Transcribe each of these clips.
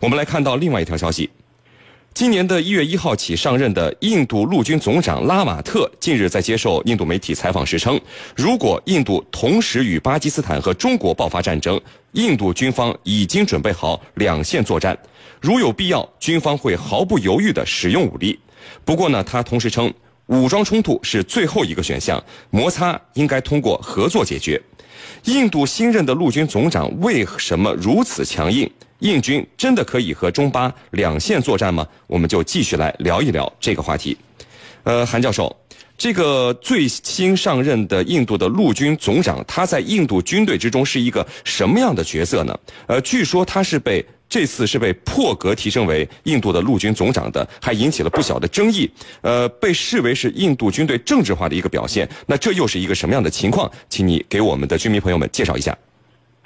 我们来看到另外一条消息。今年的一月一号起上任的印度陆军总长拉马特近日在接受印度媒体采访时称，如果印度同时与巴基斯坦和中国爆发战争，印度军方已经准备好两线作战，如有必要，军方会毫不犹豫地使用武力。不过呢，他同时称，武装冲突是最后一个选项，摩擦应该通过合作解决。印度新任的陆军总长为什么如此强硬？印军真的可以和中巴两线作战吗？我们就继续来聊一聊这个话题。呃，韩教授，这个最新上任的印度的陆军总长，他在印度军队之中是一个什么样的角色呢？呃，据说他是被这次是被破格提升为印度的陆军总长的，还引起了不小的争议。呃，被视为是印度军队政治化的一个表现。那这又是一个什么样的情况？请你给我们的军迷朋友们介绍一下。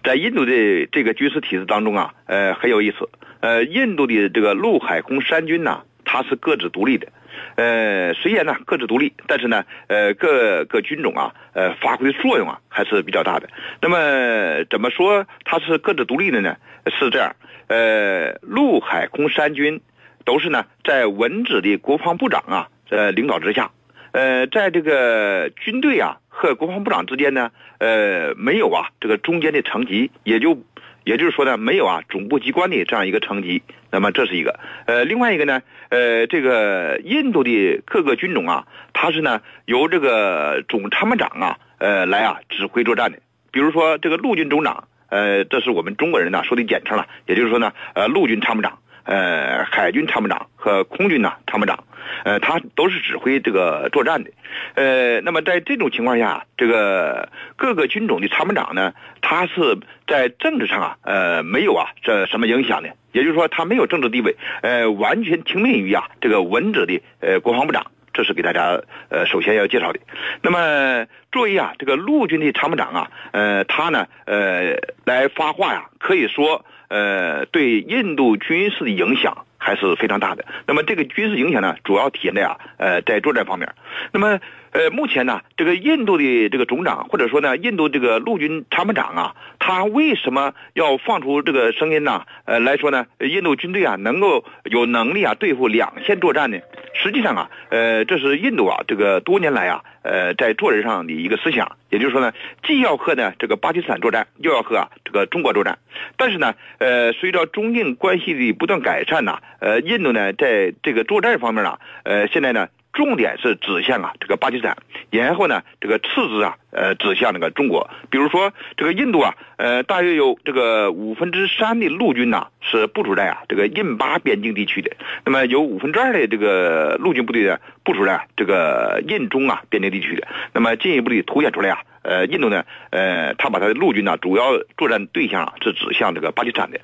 在印度的这个军事体制当中啊，呃，很有意思。呃，印度的这个陆海空三军呢，它是各自独立的。呃，虽然呢各自独立，但是呢，呃，各个军种啊，呃，发挥的作用啊还是比较大的。那么怎么说它是各自独立的呢？是这样，呃，陆海空三军都是呢在文职的国防部长啊呃领导之下，呃，在这个军队啊。和国防部长之间呢，呃，没有啊，这个中间的层级，也就，也就是说呢，没有啊，总部机关的这样一个层级。那么这是一个，呃，另外一个呢，呃，这个印度的各个军种啊，它是呢由这个总参谋长啊，呃，来啊指挥作战的。比如说这个陆军总长，呃，这是我们中国人呢说的简称了，也就是说呢，呃，陆军参谋长。呃，海军参谋长和空军呢参谋长，呃，他都是指挥这个作战的。呃，那么在这种情况下，这个各个军种的参谋长呢，他是在政治上啊，呃，没有啊这什么影响的，也就是说他没有政治地位，呃，完全听命于啊这个文职的呃国防部长。这是给大家呃首先要介绍的。那么作为啊这个陆军的参谋长啊，呃，他呢呃来发话呀，可以说。呃，对印度军事的影响还是非常大的。那么这个军事影响呢，主要体现在啊，呃，在作战方面。那么，呃，目前呢，这个印度的这个总长，或者说呢，印度这个陆军参谋长啊，他为什么要放出这个声音呢？呃，来说呢，印度军队啊，能够有能力啊对付两线作战呢？实际上啊，呃，这是印度啊，这个多年来啊，呃，在做人上的一个思想，也就是说呢，既要和呢这个巴基斯坦作战，又要和啊这个中国作战。但是呢，呃，随着中印关系的不断改善呢，呃，印度呢在这个作战方面呢，呃，现在呢。重点是指向啊这个巴基斯坦，然后呢这个次之啊呃指向那个中国。比如说这个印度啊呃大约有这个五分之三的陆军呐是部署在啊这个印巴边境地区的，那么有五分之二的这个陆军部队呢部署在啊这个印中啊边境地区的，那么进一步的凸显出来啊。呃，印度呢，呃，他把他的陆军呢，主要作战对象啊，是指向这个巴基斯坦的。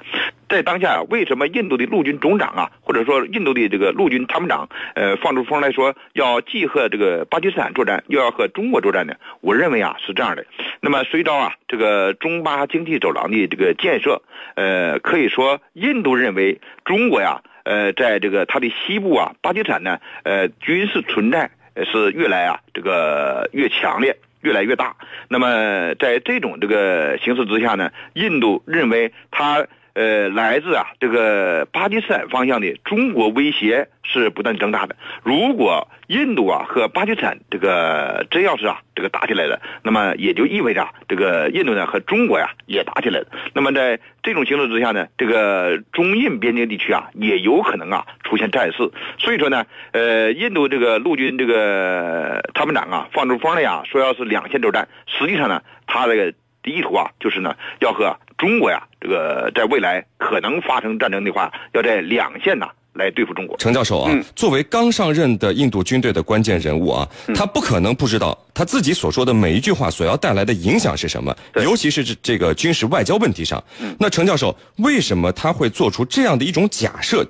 在当下，为什么印度的陆军总长啊，或者说印度的这个陆军参谋长，呃，放出风来说要既和这个巴基斯坦作战，又要和中国作战呢？我认为啊，是这样的。那么随着啊，这个中巴经济走廊的这个建设，呃，可以说印度认为中国呀，呃，在这个它的西部啊，巴基斯坦呢，呃，军事存在是越来啊，这个越强烈。越来越大，那么在这种这个形势之下呢，印度认为他呃来自啊这个巴基斯坦方向的中国威胁是不断增大的。如果印度啊和巴基斯坦这个真要是啊这个打起来了，那么也就意味着这个印度呢和中国呀也打起来了。那么在这种形势之下呢，这个中印边境地区啊也有可能啊出现战事。所以说呢，呃，印度这个陆军这个参谋长啊放出风来呀，说要是两线作战，实际上呢，他这个意图啊就是呢要和中国呀这个在未来可能发生战争的话，要在两线呐。来对付中国，程教授啊，作为刚上任的印度军队的关键人物啊，他不可能不知道他自己所说的每一句话所要带来的影响是什么，尤其是这这个军事外交问题上。那程教授为什么他会做出这样的一种假设？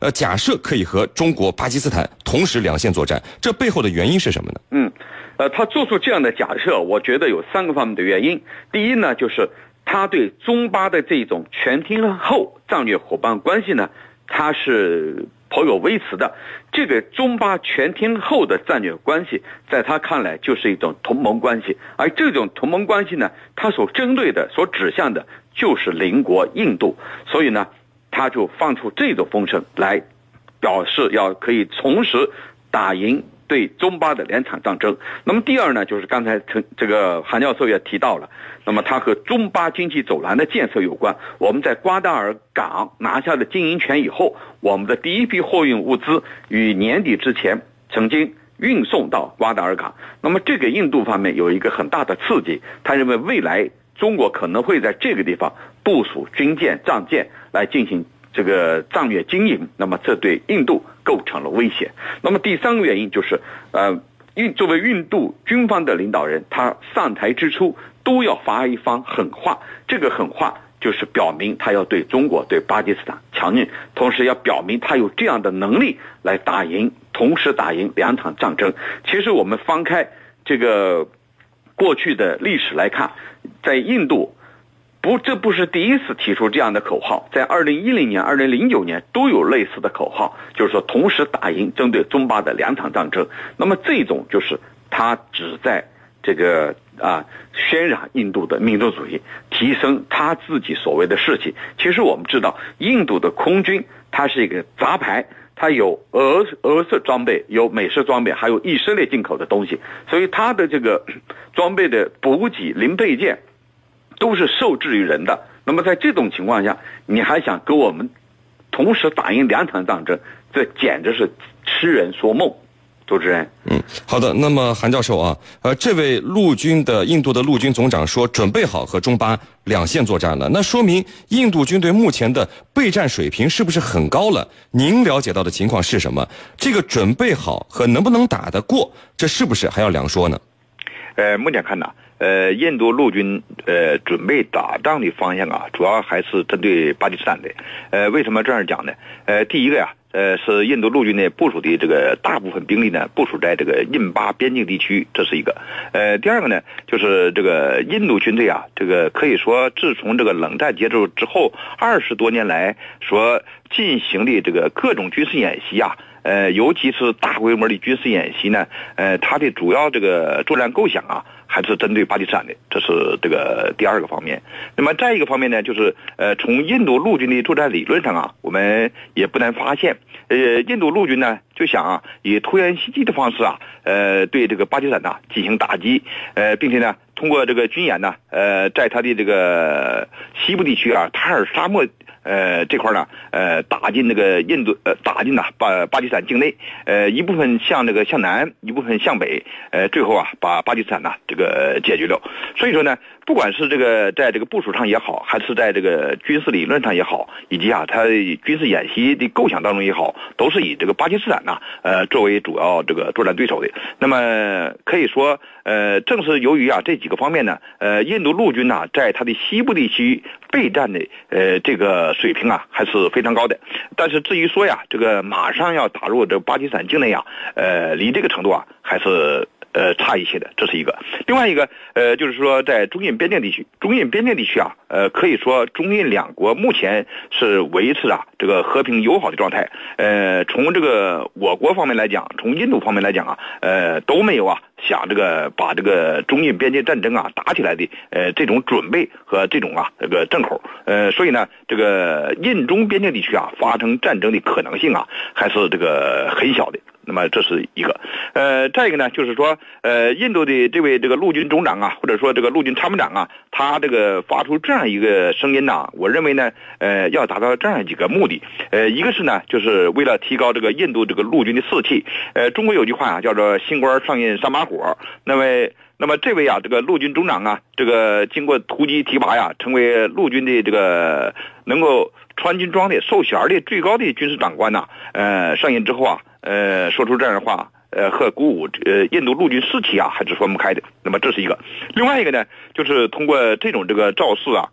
呃，假设可以和中国、巴基斯坦同时两线作战，这背后的原因是什么呢？嗯，呃，他做出这样的假设，我觉得有三个方面的原因。第一呢，就是他对中巴的这种全天候战略伙伴关系呢。他是颇有微词的，这个中巴全天候的战略关系，在他看来就是一种同盟关系，而这种同盟关系呢，他所针对的、所指向的，就是邻国印度，所以呢，他就放出这种风声来，表示要可以同时打赢对中巴的两场战争。那么第二呢，就是刚才陈这个韩教授也提到了，那么它和中巴经济走廊的建设有关。我们在瓜达尔港拿下了经营权以后，我们的第一批货运物资于年底之前曾经运送到瓜达尔港。那么这个印度方面有一个很大的刺激，他认为未来。中国可能会在这个地方部署军舰、战舰来进行这个战略经营，那么这对印度构成了威胁。那么第三个原因就是，呃，印作为印度军方的领导人，他上台之初都要发一番狠话，这个狠话就是表明他要对中国、对巴基斯坦强硬，同时要表明他有这样的能力来打赢，同时打赢两场战争。其实我们翻开这个。过去的历史来看，在印度，不，这不是第一次提出这样的口号。在二零一零年、二零零九年都有类似的口号，就是说同时打赢针对中巴的两场战争。那么这种就是他只在这个啊渲染印度的民族主义，提升他自己所谓的士气。其实我们知道，印度的空军它是一个杂牌。它有俄俄式装备，有美式装备，还有以色列进口的东西，所以它的这个装备的补给零配件都是受制于人的。那么在这种情况下，你还想跟我们同时打赢两场战争，这简直是痴人说梦。主持人，嗯，好的。那么韩教授啊，呃，这位陆军的印度的陆军总长说准备好和中巴两线作战了，那说明印度军队目前的备战水平是不是很高了？您了解到的情况是什么？这个准备好和能不能打得过，这是不是还要两说呢？呃，目前看呢，呃，印度陆军呃准备打仗的方向啊，主要还是针对巴基斯坦的。呃，为什么这样讲呢？呃，第一个呀。呃，是印度陆军呢部署的这个大部分兵力呢部署在这个印巴边境地区，这是一个。呃，第二个呢，就是这个印度军队啊，这个可以说自从这个冷战结束之后二十多年来所进行的这个各种军事演习啊，呃，尤其是大规模的军事演习呢，呃，它的主要这个作战构想啊。还是针对巴基斯坦的，这是这个第二个方面。那么再一个方面呢，就是呃，从印度陆军的作战理论上啊，我们也不难发现，呃，印度陆军呢就想啊，以突然袭击的方式啊，呃，对这个巴基斯坦呐进行打击，呃，并且呢，通过这个军演呢，呃，在他的这个西部地区啊，塔尔沙漠。呃，这块呢，呃，打进那个印度，呃，打进呐巴巴基斯坦境内，呃，一部分向那个向南，一部分向北，呃，最后啊，把巴基斯坦呢这个解决了。所以说呢，不管是这个在这个部署上也好，还是在这个军事理论上也好，以及啊，他军事演习的构想当中也好，都是以这个巴基斯坦呢，呃，作为主要这个作战对手的。那么可以说，呃，正是由于啊这几个方面呢，呃，印度陆军呢，在他的西部地区备战的，呃，这个。水平啊还是非常高的，但是至于说呀，这个马上要打入这巴基斯坦境内呀，呃，离这个程度啊还是呃差一些的，这是一个。另外一个呃，就是说在中印边境地区，中印边境地区啊，呃，可以说中印两国目前是维持啊这个和平友好的状态。呃，从这个我国方面来讲，从印度方面来讲啊，呃，都没有啊。想这个把这个中印边界战争啊打起来的，呃，这种准备和这种啊这个正口，呃，所以呢，这个印中边境地区啊发生战争的可能性啊还是这个很小的。那么这是一个，呃，再一个呢，就是说，呃，印度的这位这个陆军总长啊，或者说这个陆军参谋长啊，他这个发出这样一个声音呐，我认为呢，呃，要达到这样几个目的，呃，一个是呢，就是为了提高这个印度这个陆军的士气，呃，中国有句话啊，叫做新官上任三把火，那么，那么这位啊，这个陆军总长啊，这个经过突击提拔呀，成为陆军的这个能够穿军装的、授衔的最高的军事长官呐，呃，上任之后啊。呃，说出这样的话，呃，和鼓舞呃印度陆军士气啊，还是分不开的。那么这是一个，另外一个呢，就是通过这种这个造势啊，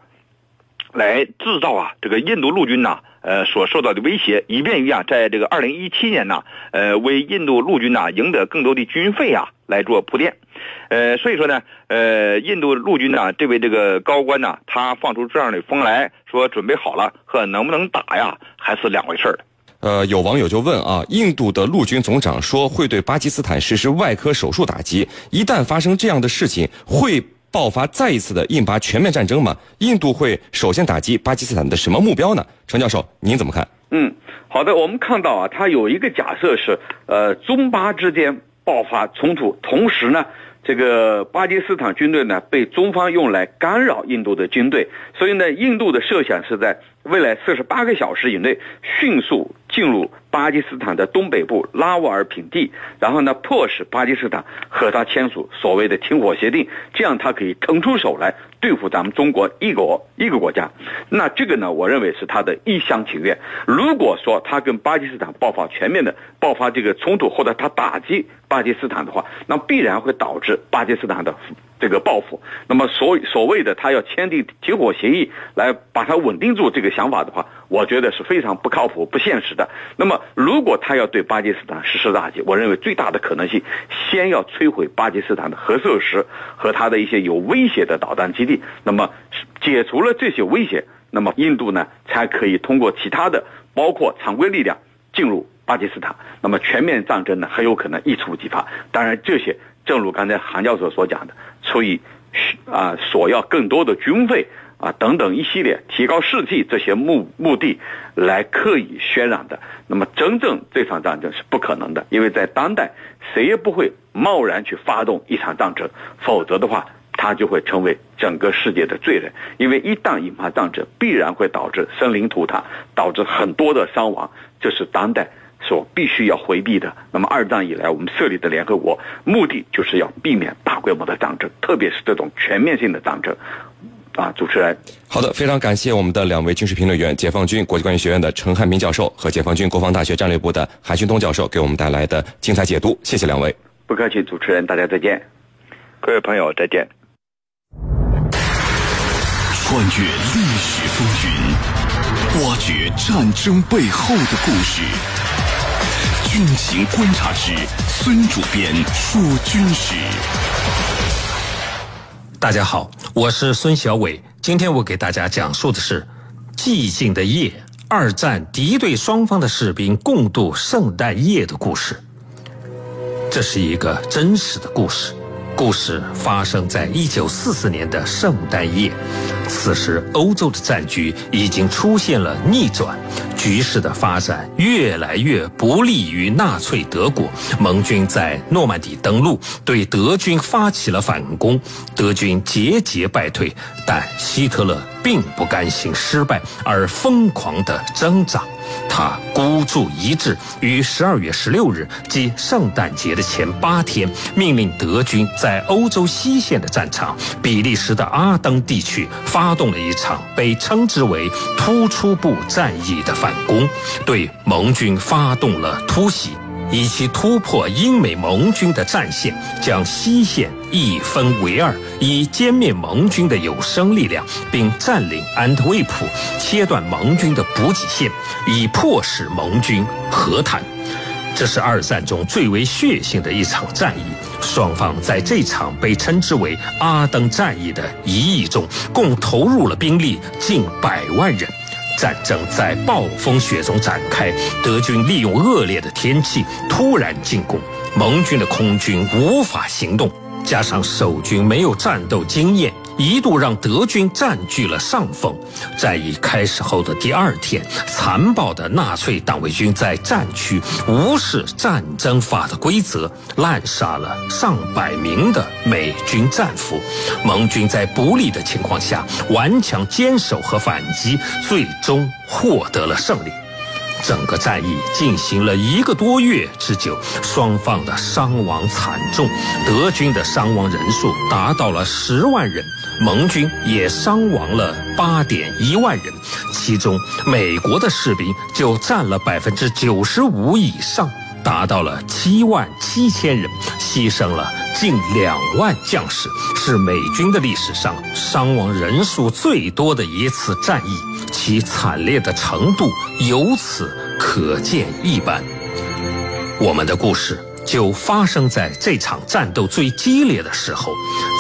来制造啊这个印度陆军呐，呃所受到的威胁，以便于啊在这个二零一七年呐，呃为印度陆军呐赢得更多的军费啊来做铺垫。呃，所以说呢，呃，印度陆军呢这位这个高官呢，他放出这样的风来说准备好了和能不能打呀，还是两回事儿的。呃，有网友就问啊，印度的陆军总长说会对巴基斯坦实施外科手术打击，一旦发生这样的事情，会爆发再一次的印巴全面战争吗？印度会首先打击巴基斯坦的什么目标呢？陈教授，您怎么看？嗯，好的，我们看到啊，它有一个假设是，呃，中巴之间爆发冲突，同时呢。这个巴基斯坦军队呢，被中方用来干扰印度的军队，所以呢，印度的设想是在未来四十八个小时以内迅速进入。巴基斯坦的东北部拉瓦尔品地，然后呢，迫使巴基斯坦和他签署所谓的停火协定，这样他可以腾出手来对付咱们中国一国一个国家。那这个呢，我认为是他的一厢情愿。如果说他跟巴基斯坦爆发全面的爆发这个冲突，或者他打击巴基斯坦的话，那必然会导致巴基斯坦的。这个报复，那么所所谓的他要签订停火协议来把它稳定住，这个想法的话，我觉得是非常不靠谱、不现实的。那么，如果他要对巴基斯坦实施打击，我认为最大的可能性，先要摧毁巴基斯坦的核设施和他的一些有威胁的导弹基地。那么，解除了这些威胁，那么印度呢才可以通过其他的，包括常规力量进入巴基斯坦。那么，全面战争呢很有可能一触即发。当然，这些正如刚才韩教授所讲的。出于啊索要更多的军费啊等等一系列提高士气这些目目的来刻意渲染的，那么真正这场战争是不可能的，因为在当代谁也不会贸然去发动一场战争，否则的话他就会成为整个世界的罪人，因为一旦引发战争，必然会导致生灵涂炭，导致很多的伤亡，这是当代。所必须要回避的。那么二战以来，我们设立的联合国目的就是要避免大规模的战争，特别是这种全面性的战争。啊，主持人，好的，非常感谢我们的两位军事评论员，解放军国际关系学院的陈汉平教授和解放军国防大学战略部的韩旭东教授给我们带来的精彩解读。谢谢两位。不客气，主持人，大家再见。各位朋友，再见。穿越历史风云，挖掘战争背后的故事。军情观察室，孙主编说军事。大家好，我是孙小伟。今天我给大家讲述的是寂静的夜，二战敌对双方的士兵共度圣诞夜的故事。这是一个真实的故事。故事发生在一九四四年的圣诞夜，此时欧洲的战局已经出现了逆转，局势的发展越来越不利于纳粹德国。盟军在诺曼底登陆，对德军发起了反攻，德军节节败退，但希特勒并不甘心失败，而疯狂地挣扎。他孤注一掷，于十二月十六日，即圣诞节的前八天，命令德军在欧洲西线的战场比利时的阿登地区发动了一场被称之为“突出部战役”的反攻，对盟军发动了突袭。以其突破英美盟军的战线，将西线一分为二，以歼灭盟军的有生力量，并占领安特卫普，切断盟军的补给线，以迫使盟军和谈。这是二战中最为血腥的一场战役。双方在这场被称之为“阿登战役”的一役中，共投入了兵力近百万人。战争在暴风雪中展开，德军利用恶劣的天气突然进攻，盟军的空军无法行动，加上守军没有战斗经验。一度让德军占据了上风。战役开始后的第二天，残暴的纳粹党卫军在战区无视战争法的规则，滥杀了上百名的美军战俘。盟军在不利的情况下顽强坚守和反击，最终获得了胜利。整个战役进行了一个多月之久，双方的伤亡惨重，德军的伤亡人数达到了十万人，盟军也伤亡了八点一万人，其中美国的士兵就占了百分之九十五以上，达到了七万七千人，牺牲了近两万将士，是美军的历史上伤亡人数最多的一次战役。其惨烈的程度由此可见一斑。我们的故事就发生在这场战斗最激烈的时候，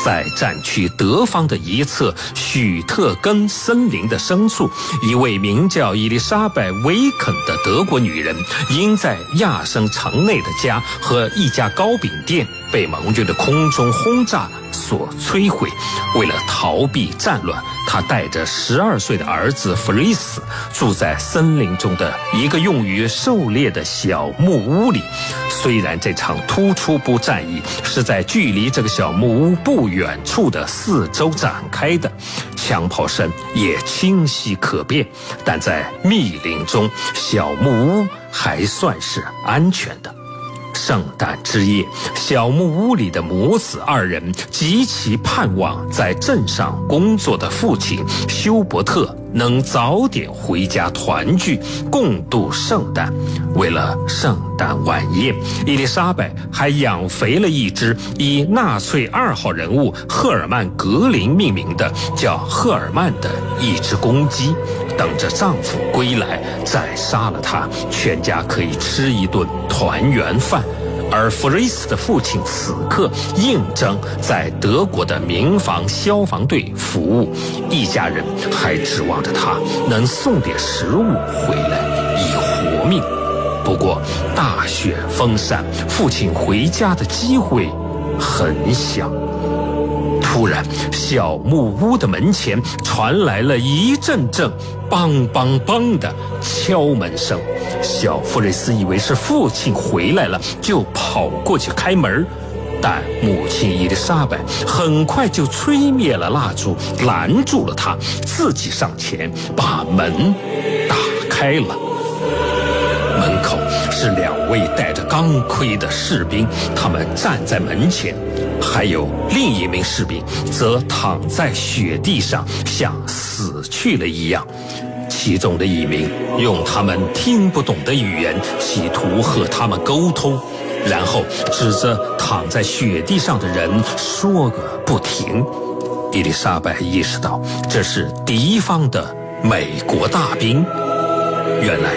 在战区德方的一侧许特根森林的深处，一位名叫伊丽莎白·维肯的德国女人，因在亚森城内的家和一家糕饼店被盟军的空中轰炸所摧毁。为了逃避战乱，他带着十二岁的儿子弗瑞斯住在森林中的一个用于狩猎的小木屋里。虽然这场突出部战役是在距离这个小木屋不远处的四周展开的，枪炮声也清晰可辨，但在密林中，小木屋还算是安全的。圣诞之夜，小木屋里的母子二人极其盼望在镇上工作的父亲休伯特能早点回家团聚，共度圣诞。为了圣诞晚宴，伊丽莎白还养肥了一只以纳粹二号人物赫尔曼·格林命名的叫赫尔曼的一只公鸡，等着丈夫归来再杀了它，全家可以吃一顿团圆饭。而弗瑞斯的父亲此刻应征在德国的民防消防队服务，一家人还指望着他能送点食物回来以活命。不过大雪封山，父亲回家的机会很小。突然，小木屋的门前传来了一阵阵“梆梆梆”的敲门声。小弗瑞斯以为是父亲回来了，就跑过去开门，但母亲伊丽莎白很快就吹灭了蜡烛，拦住了他，自己上前把门打开了。门口是两位带着钢盔的士兵，他们站在门前。还有另一名士兵则躺在雪地上，像死去了一样。其中的一名用他们听不懂的语言企图和他们沟通，然后指着躺在雪地上的人说个不停。伊丽莎白意识到这是敌方的美国大兵。原来，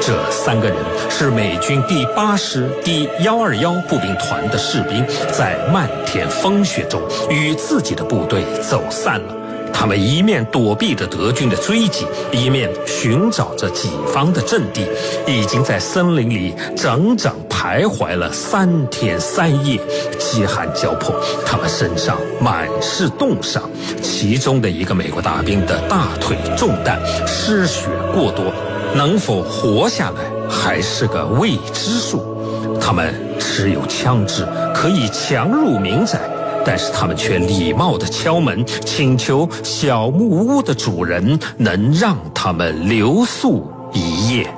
这三个人是美军第八师第幺二幺步兵团的士兵，在漫天风雪中与自己的部队走散了。他们一面躲避着德军的追击，一面寻找着己方的阵地。已经在森林里整整徘徊了三天三夜，饥寒交迫，他们身上满是冻伤。其中的一个美国大兵的大腿中弹，失血过多。能否活下来还是个未知数。他们持有枪支，可以强入民宅，但是他们却礼貌地敲门，请求小木屋的主人能让他们留宿一夜。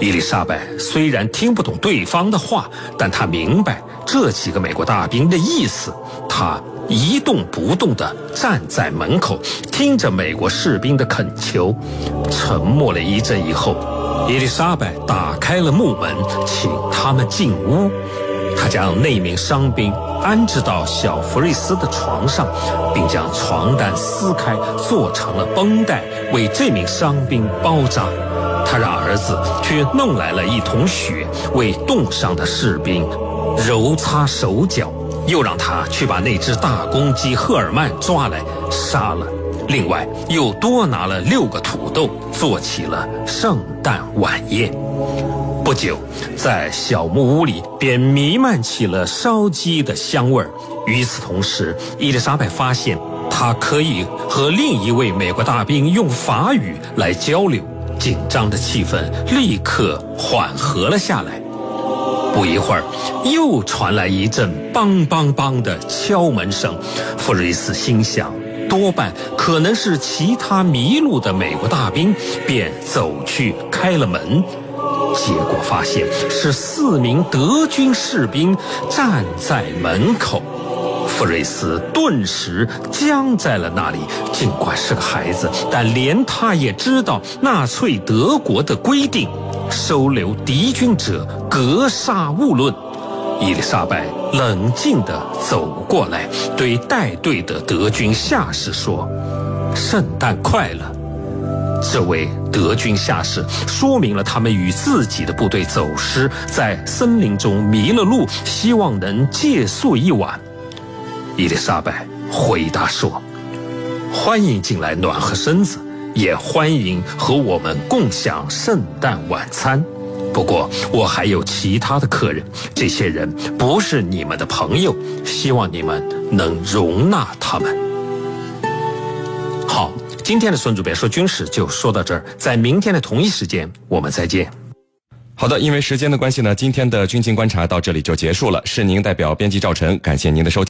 伊丽莎白虽然听不懂对方的话，但她明白这几个美国大兵的意思。她。一动不动地站在门口，听着美国士兵的恳求。沉默了一阵以后，伊丽莎白打开了木门，请他们进屋。他将那名伤兵安置到小弗瑞斯的床上，并将床单撕开，做成了绷带，为这名伤兵包扎。他让儿子去弄来了一桶血，为冻伤的士兵揉擦手脚。又让他去把那只大公鸡赫尔曼抓来杀了，另外又多拿了六个土豆，做起了圣诞晚宴。不久，在小木屋里便弥漫起了烧鸡的香味儿。与此同时，伊丽莎白发现她可以和另一位美国大兵用法语来交流，紧张的气氛立刻缓和了下来。不一会儿，又传来一阵“梆梆梆”的敲门声。弗瑞斯心想，多半可能是其他迷路的美国大兵，便走去开了门。结果发现是四名德军士兵站在门口。弗瑞斯顿时僵在了那里。尽管是个孩子，但连他也知道纳粹德国的规定。收留敌军者，格杀勿论。伊丽莎白冷静地走过来，对带队的德军下士说：“圣诞快乐。”这位德军下士说明了他们与自己的部队走失，在森林中迷了路，希望能借宿一晚。伊丽莎白回答说：“欢迎进来，暖和身子。”也欢迎和我们共享圣诞晚餐。不过我还有其他的客人，这些人不是你们的朋友，希望你们能容纳他们。好，今天的孙主编说军事就说到这儿，在明天的同一时间我们再见。好的，因为时间的关系呢，今天的军情观察到这里就结束了。是您代表编辑赵晨，感谢您的收听。